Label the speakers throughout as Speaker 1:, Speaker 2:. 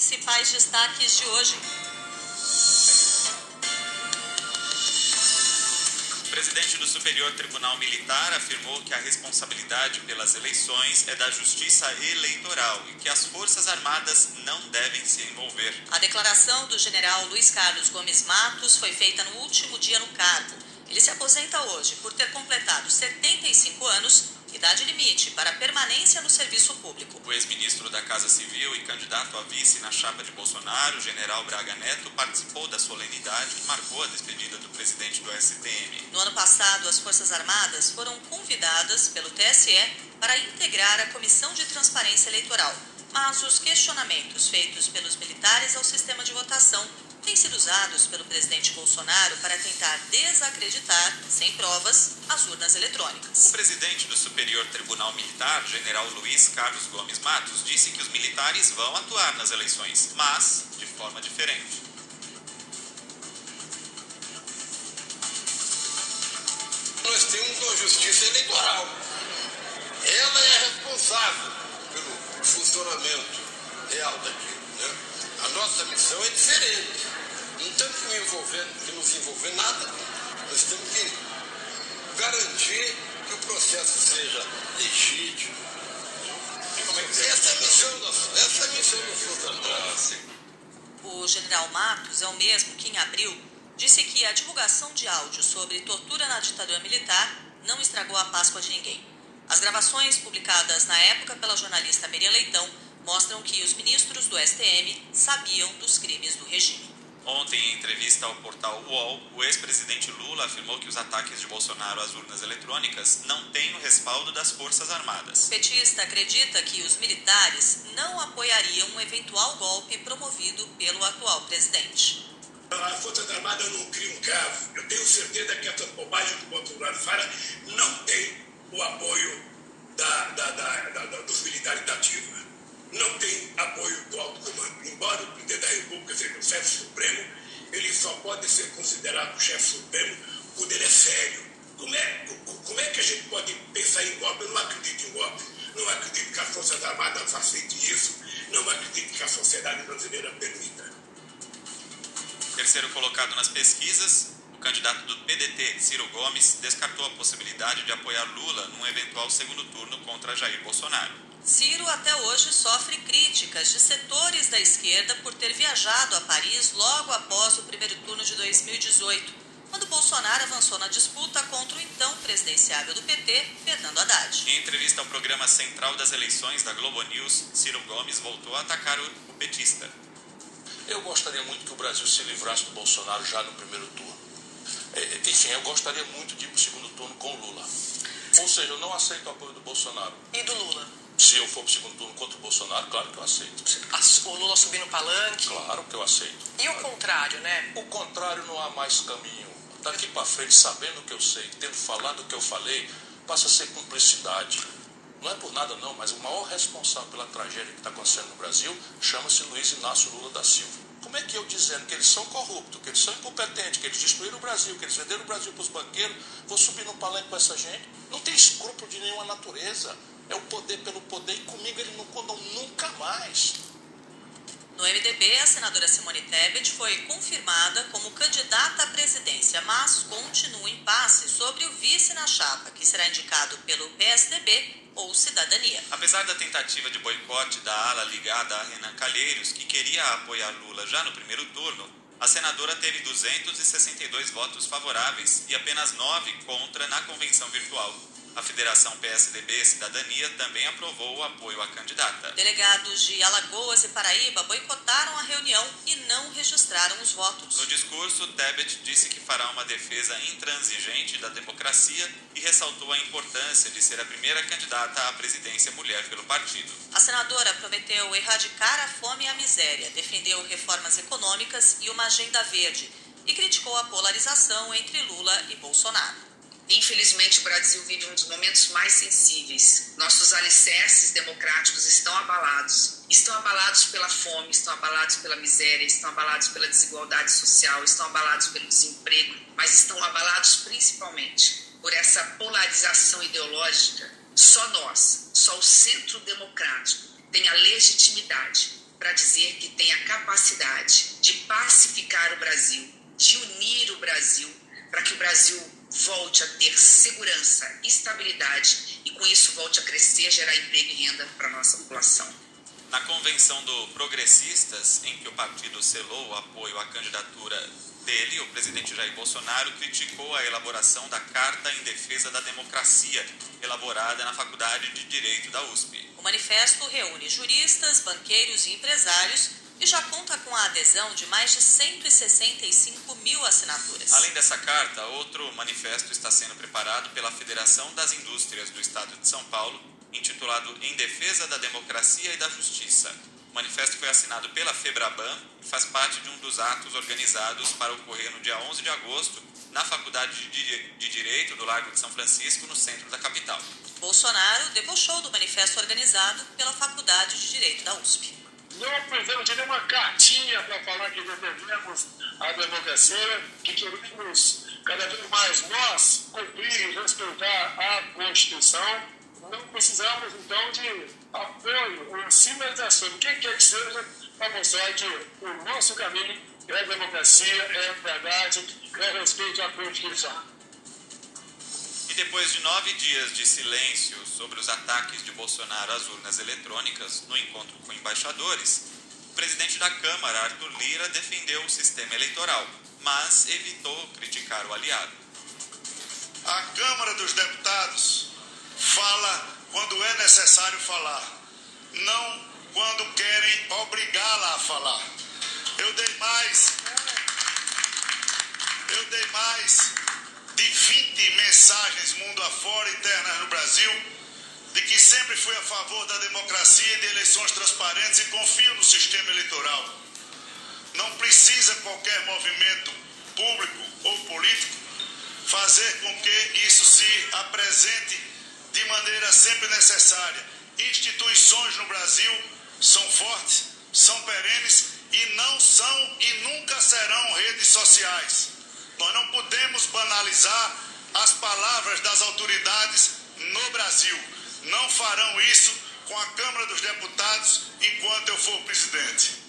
Speaker 1: Principais destaques de hoje.
Speaker 2: O presidente do Superior Tribunal Militar afirmou que a responsabilidade pelas eleições é da Justiça Eleitoral e que as Forças Armadas não devem se envolver.
Speaker 1: A declaração do general Luiz Carlos Gomes Matos foi feita no último dia no cargo. Ele se aposenta hoje por ter completado 75 anos idade limite para permanência no serviço público.
Speaker 2: O ex-ministro da Casa Civil e candidato a vice na chapa de Bolsonaro, general Braga Neto, participou da solenidade que marcou a despedida do presidente do STM.
Speaker 1: No ano passado, as Forças Armadas foram convidadas pelo TSE para integrar a Comissão de Transparência Eleitoral, mas os questionamentos feitos pelos militares ao sistema de votação têm sido usados pelo presidente Bolsonaro para tentar desacreditar, sem provas, as urnas eletrônicas.
Speaker 2: O presidente do Superior Tribunal Militar, general Luiz Carlos Gomes Matos, disse que os militares vão atuar nas eleições, mas de forma diferente.
Speaker 3: Nós temos uma justiça eleitoral. Ela é responsável pelo funcionamento real daquilo. Né? A nossa missão é diferente. Não temos que, envolver, que nos envolver nada. Nós temos que garantir que o processo seja legítimo. Essa é a missão da, essa é a missão das Forças Armadas.
Speaker 1: O general Matos é o mesmo que, em abril, disse que a divulgação de áudio sobre tortura na ditadura militar não estragou a Páscoa de ninguém. As gravações publicadas na época pela jornalista Miriam Leitão mostram que os ministros do STM sabiam dos crimes do regime.
Speaker 2: Ontem, em entrevista ao portal UOL, o ex-presidente Lula afirmou que os ataques de Bolsonaro às urnas eletrônicas não têm o respaldo das Forças Armadas.
Speaker 1: O petista acredita que os militares não apoiariam um eventual golpe promovido pelo atual presidente.
Speaker 4: As Forças Armadas não criam um caso. Eu tenho certeza que essa bobagem que o Bolsonaro fala não tem o apoio da, da, da, dos militares da ativa não tem apoio do alto comando. Embora o presidente da República seja o chefe supremo, ele só pode ser considerado chefe supremo quando ele é sério. Como é, como é que a gente pode pensar em golpe? Eu não acredito em golpe. Não acredito que as Forças Armadas facilitem isso. Não acredito que a sociedade brasileira permita.
Speaker 2: Terceiro colocado nas pesquisas, o candidato do PDT, Ciro Gomes, descartou a possibilidade de apoiar Lula num eventual segundo turno contra Jair Bolsonaro.
Speaker 1: Ciro até hoje sofre críticas de setores da esquerda por ter viajado a Paris logo após o primeiro turno de 2018, quando Bolsonaro avançou na disputa contra o então presidenciável do PT, Fernando Haddad.
Speaker 2: Em entrevista ao programa Central das Eleições da Globo News, Ciro Gomes voltou a atacar o petista.
Speaker 5: Eu gostaria muito que o Brasil se livrasse do Bolsonaro já no primeiro turno. É, enfim, eu gostaria muito de ir para o segundo turno com Lula. Ou seja, eu não aceito o apoio do Bolsonaro.
Speaker 1: E do Lula?
Speaker 5: Se eu for para o segundo turno contra o Bolsonaro, claro que eu aceito.
Speaker 1: O Lula subir no palanque?
Speaker 5: Claro que eu aceito.
Speaker 1: E o contrário, né?
Speaker 5: O contrário não há mais caminho. Daqui para frente, sabendo o que eu sei, tendo falado o que eu falei, passa a ser cumplicidade. Não é por nada não, mas o maior responsável pela tragédia que está acontecendo no Brasil chama-se Luiz Inácio Lula da Silva. Como é que eu dizendo que eles são corruptos, que eles são incompetentes, que eles destruíram o Brasil, que eles venderam o Brasil para os banqueiros, vou subir no palanque com essa gente? Não tem escrúpulo de nenhuma natureza é o poder pelo poder e comigo ele não condão nunca mais.
Speaker 1: No MDB, a senadora Simone Tebet foi confirmada como candidata à presidência, mas continua em passe sobre o vice na chapa, que será indicado pelo PSDB ou Cidadania.
Speaker 2: Apesar da tentativa de boicote da ala ligada a Renan Calheiros, que queria apoiar Lula já no primeiro turno, a senadora teve 262 votos favoráveis e apenas 9 contra na convenção virtual. A Federação PSDB Cidadania também aprovou o apoio à candidata.
Speaker 1: Delegados de Alagoas e Paraíba boicotaram a reunião e não registraram os votos.
Speaker 2: No discurso, Tebet disse que fará uma defesa intransigente da democracia e ressaltou a importância de ser a primeira candidata à presidência mulher pelo partido.
Speaker 1: A senadora prometeu erradicar a fome e a miséria, defendeu reformas econômicas e uma agenda verde e criticou a polarização entre Lula e Bolsonaro.
Speaker 6: Infelizmente, o Brasil vive um dos momentos mais sensíveis. Nossos alicerces democráticos estão abalados. Estão abalados pela fome, estão abalados pela miséria, estão abalados pela desigualdade social, estão abalados pelo desemprego, mas estão abalados principalmente por essa polarização ideológica. Só nós, só o centro democrático tem a legitimidade para dizer que tem a capacidade de pacificar o Brasil, de unir o Brasil, para que o Brasil volte a ter segurança, estabilidade e com isso volte a crescer, gerar emprego e renda para a nossa população.
Speaker 2: Na convenção do Progressistas, em que o partido selou o apoio à candidatura dele, o presidente Jair Bolsonaro criticou a elaboração da Carta em Defesa da Democracia, elaborada na Faculdade de Direito da USP.
Speaker 1: O manifesto reúne juristas, banqueiros e empresários e já conta com a adesão de mais de 165 mil assinaturas.
Speaker 2: Além dessa carta, outro manifesto está sendo preparado pela Federação das Indústrias do Estado de São Paulo, intitulado Em Defesa da Democracia e da Justiça. O manifesto foi assinado pela FEBRABAN e faz parte de um dos atos organizados para ocorrer no dia 11 de agosto na Faculdade de Direito do Largo de São Francisco, no centro da capital.
Speaker 1: Bolsonaro debochou do manifesto organizado pela Faculdade de Direito da USP.
Speaker 7: Não precisamos de nenhuma cartinha para falar que defendemos a democracia, que queremos cada vez mais nós cumprir e respeitar a Constituição. Não precisamos, então, de apoio ou sinalização, o que quer que seja, para mostrar que o nosso caminho é a democracia, é a verdade, é respeito à Constituição.
Speaker 2: Depois de nove dias de silêncio sobre os ataques de Bolsonaro às urnas eletrônicas no encontro com embaixadores, o presidente da Câmara, Arthur Lira, defendeu o sistema eleitoral, mas evitou criticar o aliado.
Speaker 8: A Câmara dos Deputados fala quando é necessário falar, não quando querem obrigá-la a falar. Eu dei mais. Eu dei mais de 20 mensagens mundo afora internas no Brasil de que sempre fui a favor da democracia e de eleições transparentes e confio no sistema eleitoral. Não precisa qualquer movimento público ou político fazer com que isso se apresente de maneira sempre necessária. Instituições no Brasil são fortes, são perenes e não são e nunca serão redes sociais. Nós não podemos banalizar as palavras das autoridades no Brasil. Não farão isso com a Câmara dos Deputados enquanto eu for presidente.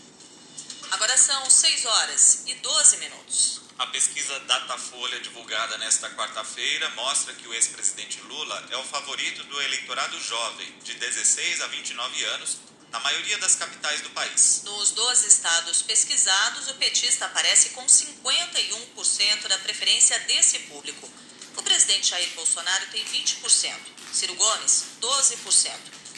Speaker 1: Agora são 6 horas e 12 minutos.
Speaker 2: A pesquisa Datafolha, divulgada nesta quarta-feira, mostra que o ex-presidente Lula é o favorito do eleitorado jovem, de 16 a 29 anos, na maioria das capitais do país.
Speaker 1: Nos 12 estados pesquisados, o petista aparece com 51% da preferência desse público. O presidente Jair Bolsonaro tem 20%, Ciro Gomes, 12%,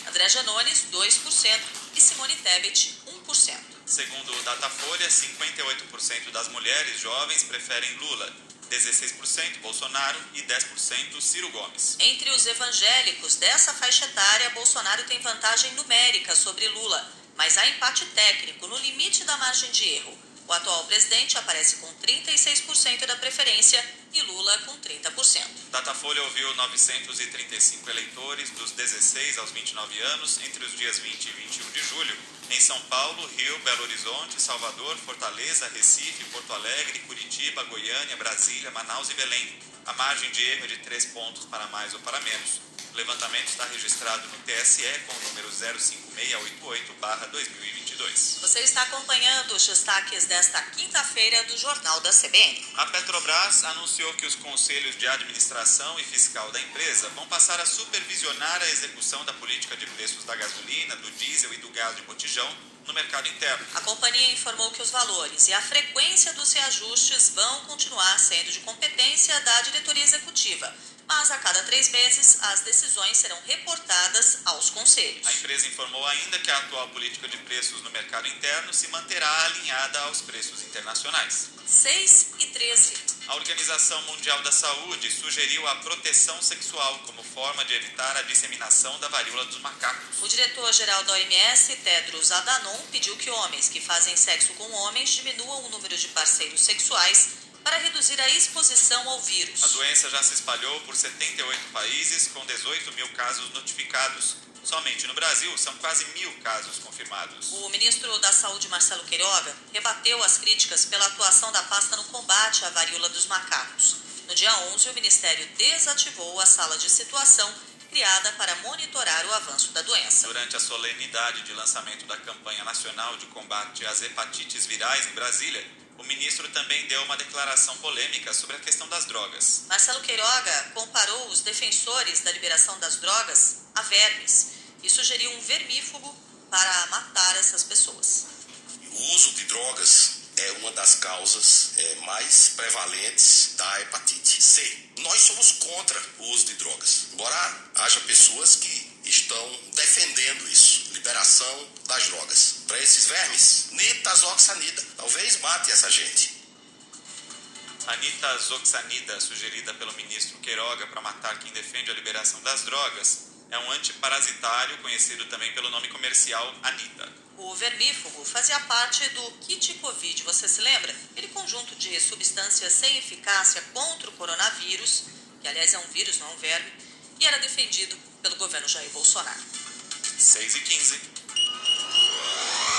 Speaker 1: André Janones, 2% e Simone Tebet, 1%.
Speaker 2: Segundo o Datafolha, 58% das mulheres jovens preferem Lula, 16% Bolsonaro e 10% Ciro Gomes.
Speaker 1: Entre os evangélicos dessa faixa etária, Bolsonaro tem vantagem numérica sobre Lula, mas há empate técnico no limite da margem de erro. O atual presidente aparece com 36% da preferência e Lula com 30%.
Speaker 2: Datafolha ouviu 935 eleitores dos 16 aos 29 anos entre os dias 20 e 21 de julho em São Paulo, Rio, Belo Horizonte, Salvador, Fortaleza, Recife, Porto Alegre, Curitiba, Goiânia, Brasília, Manaus e Belém. A margem de erro é de 3 pontos para mais ou para menos. O levantamento está registrado no TSE com o número 05688-2022.
Speaker 1: Você está acompanhando os destaques desta quinta-feira do Jornal da CBN.
Speaker 2: A Petrobras anunciou que os conselhos de administração e fiscal da empresa vão passar a supervisionar a execução da política de preços da gasolina, do diesel e do gás de botijão no mercado interno.
Speaker 1: A companhia informou que os valores e a frequência dos reajustes vão continuar sendo de competência da diretoria executiva mas a cada três meses as decisões serão reportadas aos conselhos.
Speaker 2: A empresa informou ainda que a atual política de preços no mercado interno se manterá alinhada aos preços internacionais.
Speaker 1: 6 e 13.
Speaker 2: A Organização Mundial da Saúde sugeriu a proteção sexual como forma de evitar a disseminação da varíola dos macacos.
Speaker 1: O diretor-geral da OMS, Tedros Adhanom, pediu que homens que fazem sexo com homens diminuam o número de parceiros sexuais para reduzir a exposição ao vírus.
Speaker 2: A doença já se espalhou por 78 países, com 18 mil casos notificados. Somente no Brasil são quase mil casos confirmados.
Speaker 1: O ministro da Saúde, Marcelo Queiroga, rebateu as críticas pela atuação da pasta no combate à varíola dos macacos. No dia 11, o Ministério desativou a sala de situação criada para monitorar o avanço da doença.
Speaker 2: Durante a solenidade de lançamento da campanha nacional de combate às hepatites virais em Brasília, o ministro também deu uma declaração polêmica sobre a questão das drogas.
Speaker 1: Marcelo Queiroga comparou os defensores da liberação das drogas a vermes e sugeriu um vermífugo para matar essas pessoas.
Speaker 9: O uso de drogas é uma das causas é, mais prevalentes da hepatite C. Nós somos contra o uso de drogas, embora haja pessoas que estão defendendo isso, liberação das drogas. Para esses vermes, nitazoxanida, talvez mate essa gente.
Speaker 2: A nitazoxanida, sugerida pelo ministro Queiroga para matar quem defende a liberação das drogas, é um antiparasitário conhecido também pelo nome comercial Anita.
Speaker 1: O vermífugo fazia parte do kit Covid, você se lembra? Aquele conjunto de substâncias sem eficácia contra o coronavírus, que aliás é um vírus, não é um verme, e era defendido pelo governo Jair Bolsonaro.
Speaker 2: 6 e 15.